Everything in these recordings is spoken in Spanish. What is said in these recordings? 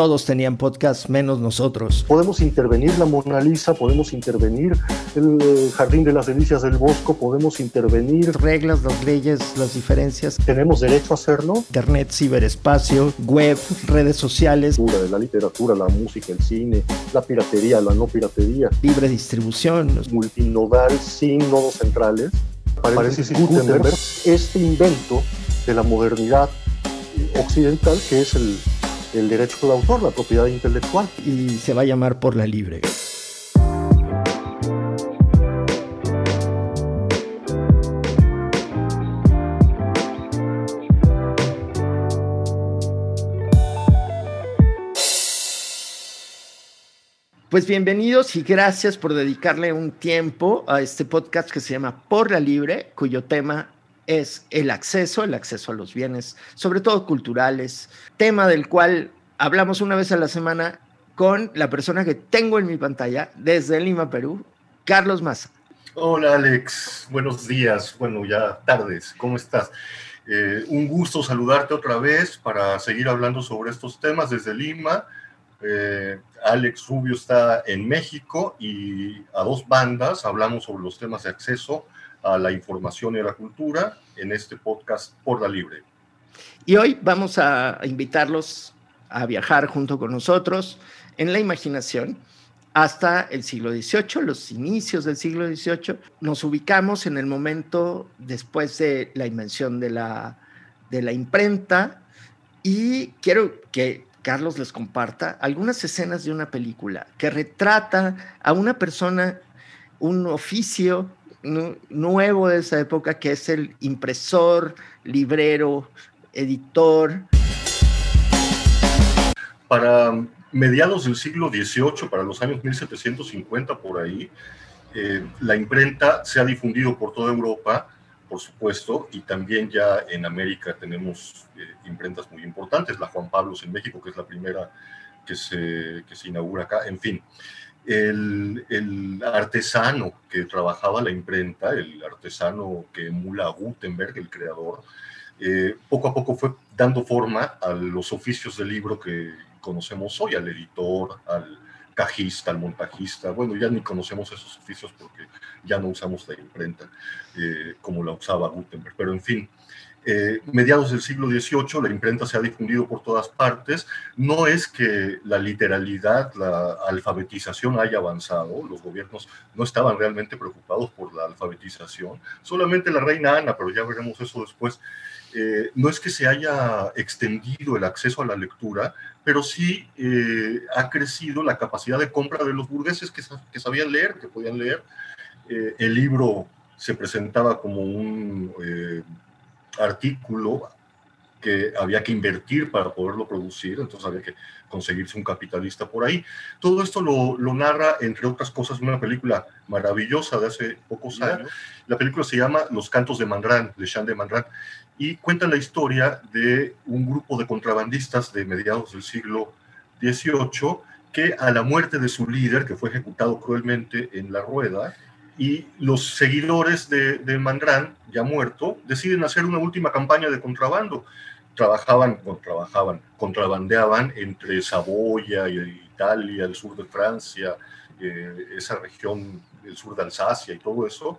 todos tenían podcast menos nosotros. Podemos intervenir la Mona Lisa, podemos intervenir el eh, Jardín de las Delicias del Bosco, podemos intervenir... Reglas, las leyes, las diferencias. ¿Tenemos derecho a hacerlo? Internet, ciberespacio, web, redes sociales. De la literatura, la música, el cine, la piratería, la no piratería. Libre distribución. Multinodal sin nodos centrales. Parece Gutenberg, este invento de la modernidad occidental que es el, el derecho de autor, la propiedad intelectual. Y se va a llamar por la libre. Pues bienvenidos y gracias por dedicarle un tiempo a este podcast que se llama Por la Libre, cuyo tema es el acceso, el acceso a los bienes, sobre todo culturales, tema del cual hablamos una vez a la semana con la persona que tengo en mi pantalla desde Lima, Perú, Carlos Maza. Hola Alex, buenos días, bueno ya tardes, ¿cómo estás? Eh, un gusto saludarte otra vez para seguir hablando sobre estos temas desde Lima eh, Alex Rubio está en México y a dos bandas hablamos sobre los temas de acceso a la información y a la cultura en este podcast Por la Libre. Y hoy vamos a invitarlos a viajar junto con nosotros en la imaginación hasta el siglo XVIII, los inicios del siglo XVIII. Nos ubicamos en el momento después de la invención de la, de la imprenta y quiero que Carlos les comparta algunas escenas de una película que retrata a una persona, un oficio nuevo de esa época que es el impresor, librero, editor. Para mediados del siglo XVIII, para los años 1750 por ahí, eh, la imprenta se ha difundido por toda Europa por supuesto, y también ya en América tenemos eh, imprentas muy importantes, la Juan Pablos en México, que es la primera que se, que se inaugura acá, en fin. El, el, artesano que trabajaba la imprenta, el artesano que emula a Gutenberg, el creador, eh, poco a poco fue dando forma a los oficios del libro que conocemos hoy, al editor, al cajista, al montajista, bueno, ya ni conocemos esos oficios porque ya no usamos la imprenta eh, como la usaba Gutenberg, pero en fin, eh, mediados del siglo XVIII la imprenta se ha difundido por todas partes, no es que la literalidad, la alfabetización haya avanzado, los gobiernos no estaban realmente preocupados por la alfabetización, solamente la reina Ana, pero ya veremos eso después, eh, no es que se haya extendido el acceso a la lectura, pero sí eh, ha crecido la capacidad de compra de los burgueses que, que sabían leer, que podían leer. Eh, el libro se presentaba como un artículo que había que invertir para poderlo producir, entonces había que conseguirse un capitalista por ahí. Todo esto lo, lo narra, entre otras cosas, una película maravillosa de hace pocos años. La película se llama Los Cantos de Mandrán, de Jean de y cuenta la historia de un grupo de contrabandistas de mediados del siglo XVIII que a la muerte de su líder, que fue ejecutado cruelmente en la rueda, y los seguidores de, de Mandrán, ya muerto, deciden hacer una última campaña de contrabando. Trabajaban, trabajaban, contrabandeaban entre Saboya y Italia, el sur de Francia, eh, esa región, el sur de Alsacia y todo eso,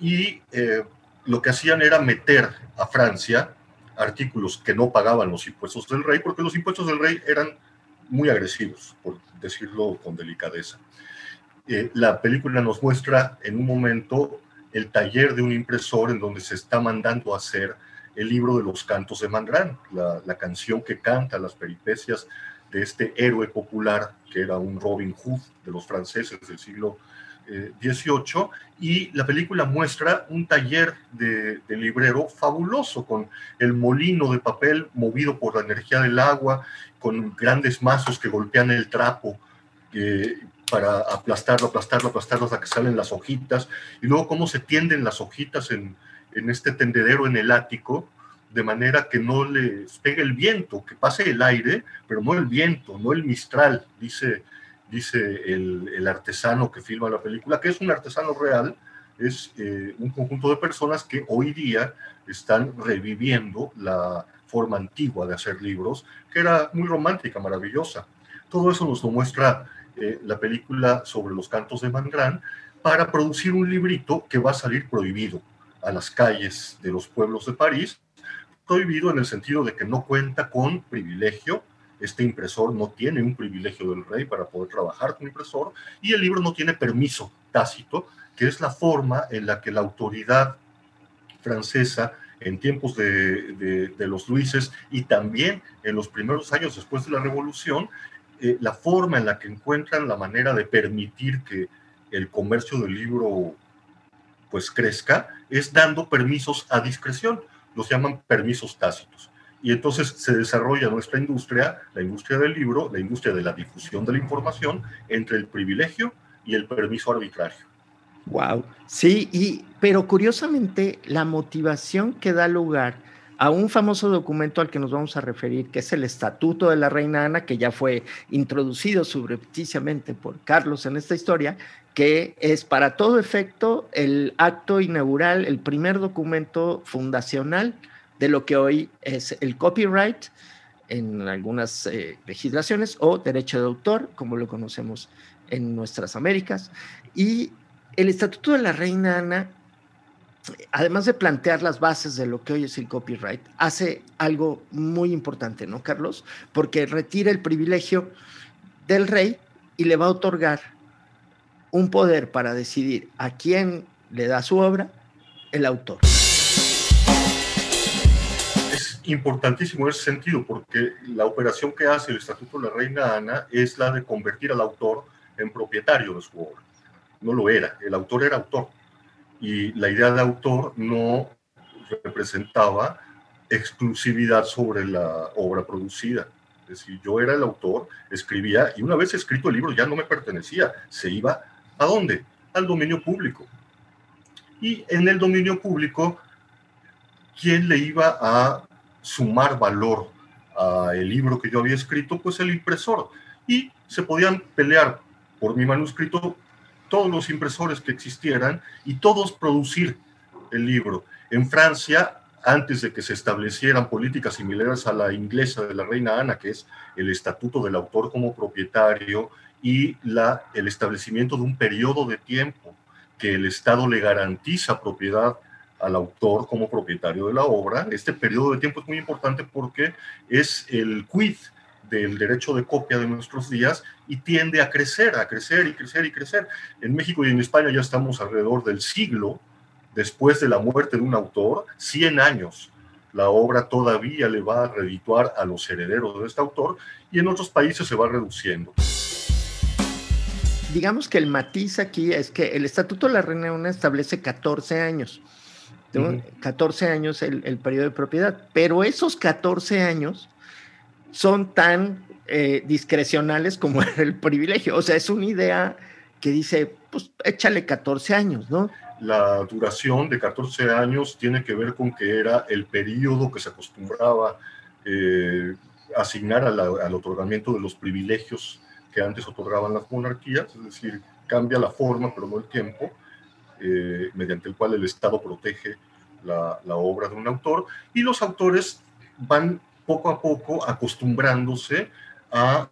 y eh, lo que hacían era meter a Francia artículos que no pagaban los impuestos del rey, porque los impuestos del rey eran muy agresivos, por decirlo con delicadeza. Eh, la película nos muestra en un momento el taller de un impresor en donde se está mandando a hacer el libro de los cantos de Mandrán, la, canción que canta las peripecias de este héroe popular que era un Robin Hood de los franceses del siglo 18 y la película muestra un taller de, librero fabuloso con el molino de papel movido por la energía del agua, con grandes mazos que golpean el trapo eh, para aplastarlo, aplastarlo, aplastarlo hasta que salen las hojitas y luego cómo se tienden las hojitas en, en este tendedero en el ático de manera que no les pegue el viento, que pase el aire, pero no el viento, no el mistral, dice dice el, artesano que filma la película, que es un artesano real, es eh, un conjunto de personas que hoy día están reviviendo la forma antigua de hacer libros, que era muy romántica, maravillosa. Todo eso nos lo muestra eh, la película sobre los cantos de Mangrán para producir un librito que va a salir prohibido a las calles de los pueblos de París, prohibido en el sentido de que no cuenta con privilegio, este impresor no tiene un privilegio del rey para poder trabajar con impresor y el libro no tiene permiso tácito, que es la forma en la que la autoridad francesa en tiempos de, los Luises y también en los primeros años después de la Revolución, eh, la forma en la que encuentran la manera de permitir que el comercio del libro pues crezca es dando permisos a discreción, los llaman permisos tácitos. Y entonces se desarrolla nuestra industria, la industria del libro, la industria de la difusión de la información, entre el privilegio y el permiso arbitrario. Wow, sí, y, pero curiosamente la motivación que da lugar a un famoso documento al que nos vamos a referir, que es el Estatuto de la Reina Ana, que ya fue introducido subrepticiamente por Carlos en esta historia, que es para todo efecto el acto inaugural, el primer documento fundacional de lo que hoy es el copyright en algunas eh, legislaciones o derecho de autor, como lo conocemos en nuestras Américas. Y el Estatuto de la Reina Ana, además de plantear las bases de lo que hoy es el copyright, hace algo muy importante, ¿no, Carlos? Porque retira el privilegio del rey y le va a otorgar un poder para decidir a quién le da su obra el autor. Es importantísimo en ese sentido porque la operación que hace el Estatuto de la Reina Ana es la de convertir al autor en propietario de su obra no lo era, el autor era autor. Y la idea de autor no representaba exclusividad sobre la obra producida. Es decir, yo era el autor, escribía, y una vez escrito el libro ya no me pertenecía, se iba a dónde? Al dominio público. Y en el dominio público, ¿quién le iba a sumar valor al libro que yo había escrito? Pues el impresor. Y se podían pelear por mi manuscrito todos los impresores que existieran y todos producir el libro. En Francia, antes de que se establecieran políticas similares a la inglesa de la reina Ana, que es el estatuto del autor como propietario y la, el establecimiento de un periodo de tiempo que el Estado le garantiza propiedad al autor como propietario de la obra. Este periodo de tiempo es muy importante porque es el quid del derecho de copia de nuestros días y tiende a crecer, a crecer y crecer y crecer. En México y en España ya estamos alrededor del siglo después de la muerte de un autor, 100 años. La obra todavía le va a redituar a los herederos de este autor y en otros países se va reduciendo. Digamos que el matiz aquí es que el Estatuto de la Reina Una establece 14 años. 14 años el, el periodo de propiedad, pero esos 14 años son tan eh, discrecionales como el privilegio. O sea, es una idea que dice, pues échale 14 años, ¿no? La duración de 14 años tiene que ver con que era el periodo que se acostumbraba eh, asignar al otorgamiento de los privilegios que antes otorgaban las monarquías, es decir, cambia la forma, pero no el tiempo, eh, mediante el cual el Estado protege la, la obra de un autor, y los autores van poco a poco acostumbrándose a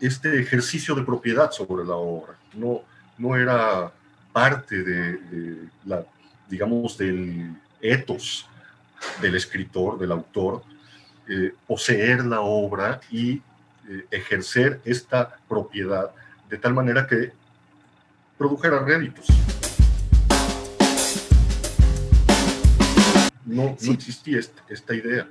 este ejercicio de propiedad sobre la obra. No, no era parte de, la, digamos, del ethos del escritor, del autor, eh, poseer la obra y eh, ejercer esta propiedad de tal manera que produjera réditos. No, no existía esta idea.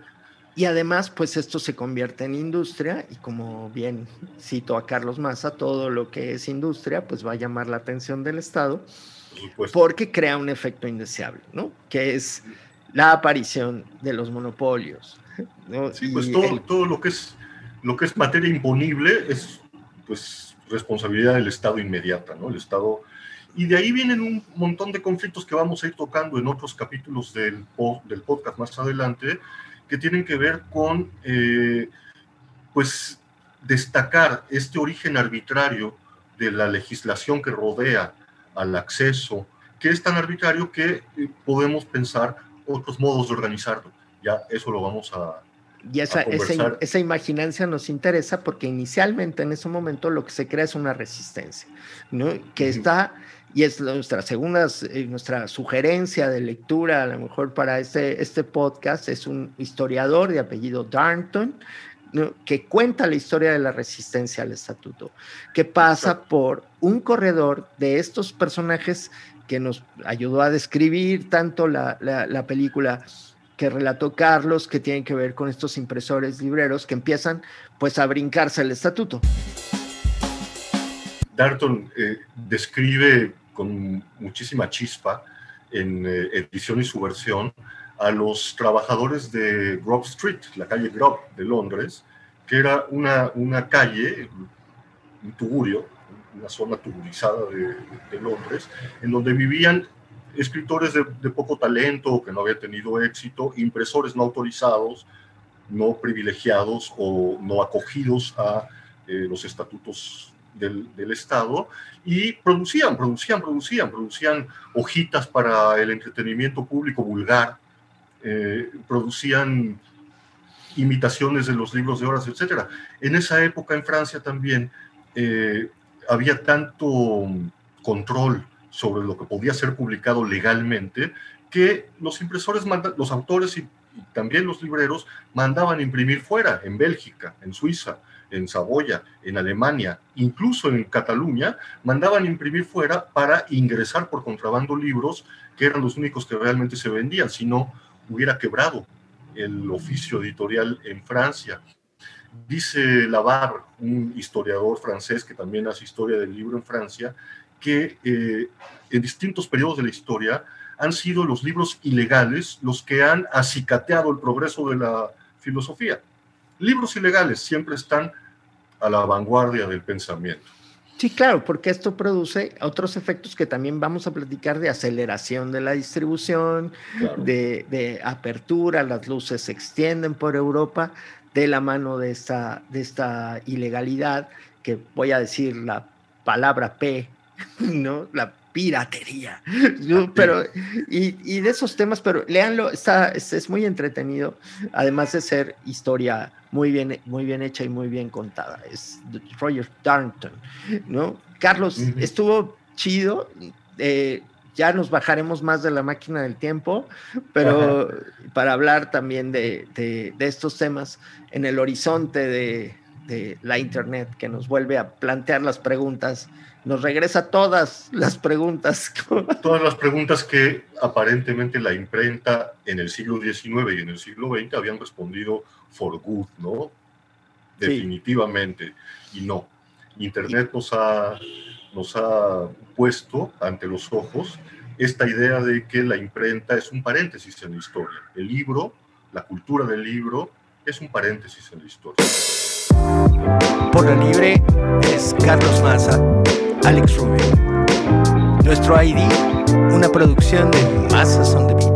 Y además, pues esto se convierte en industria y como bien cito a Carlos Massa, todo lo que es industria, pues va a llamar la atención del Estado porque crea un efecto indeseable, ¿no? Que es la aparición de los monopolios. Sí, pues todo, todo lo, que es, lo que es materia imponible es pues responsabilidad del Estado inmediata, ¿no? El Estado... Y de ahí vienen un montón de conflictos que vamos a ir tocando en otros capítulos del, del podcast más adelante, que tienen que ver con, eh, pues, destacar este origen arbitrario de la legislación que rodea al acceso, que es tan arbitrario que eh, podemos pensar otros modos de organizarlo. Ya eso lo vamos a, Y esa, esa, esa, imaginancia nos interesa porque inicialmente en ese momento lo que se crea es una resistencia, ¿no? que está, y es nuestra segunda, eh, nuestra sugerencia de lectura, a lo mejor para este, este podcast, es un historiador de apellido Darnton, que cuenta la historia de la resistencia al estatuto, que pasa por un corredor de estos personajes que nos ayudó a describir tanto la, la, película que relató Carlos, que tienen que ver con estos impresores libreros que empiezan pues a brincarse el estatuto. Darton eh, describe con muchísima chispa en eh, edición y subversión a los trabajadores de Grove Street, la calle Grove de Londres, que era una, una calle, un tugurio, una zona tugurizada de, Londres, en donde vivían escritores de, poco talento, que no habían tenido éxito, impresores no autorizados, no privilegiados o no acogidos a eh, los estatutos del, Estado, y producían, producían, producían, producían hojitas para el entretenimiento público vulgar, eh, producían imitaciones de los libros de horas, etc. En esa época en Francia también eh, había tanto control sobre lo que podía ser publicado legalmente que los impresores, los autores también los libreros mandaban imprimir fuera, en Bélgica, en Suiza, en Saboya, en Alemania, incluso en Cataluña, mandaban imprimir fuera para ingresar por contrabando libros que eran los únicos que realmente se vendían, si no hubiera quebrado el oficio editorial en Francia. Dice Lavar, un historiador francés que también hace historia del libro en Francia, que eh, en distintos periodos de la historia han sido los libros ilegales los que han acicateado el progreso de la filosofía. Libros ilegales siempre están a la vanguardia del pensamiento. Sí, claro, porque esto produce otros efectos que también vamos a platicar de aceleración de la distribución, de, apertura, las luces se extienden por Europa de la mano de esta, de esta ilegalidad, que voy a decir la palabra P, ¿no? La piratería. Pero, y, de esos temas, pero léanlo, está, es, muy entretenido, además de ser historia muy bien, muy bien hecha y muy bien contada. Es Roger Darnton, ¿no? Carlos, estuvo chido. Eh, ya nos bajaremos más de la máquina del tiempo, pero para hablar también de, estos temas en el horizonte de, de la Internet, que nos vuelve a plantear las preguntas nos regresa todas las preguntas. Todas las preguntas que aparentemente la imprenta en el siglo XIX y en el siglo XX habían respondido for good, ¿no? Definitivamente. Y no. Internet nos ha, nos ha puesto ante los ojos esta idea de que la imprenta es un paréntesis en la historia. El libro, la cultura del libro, es un paréntesis en la historia. Por la libre es Carlos Maza. Alex Rubio. Nuestro ID, una producción de Masas on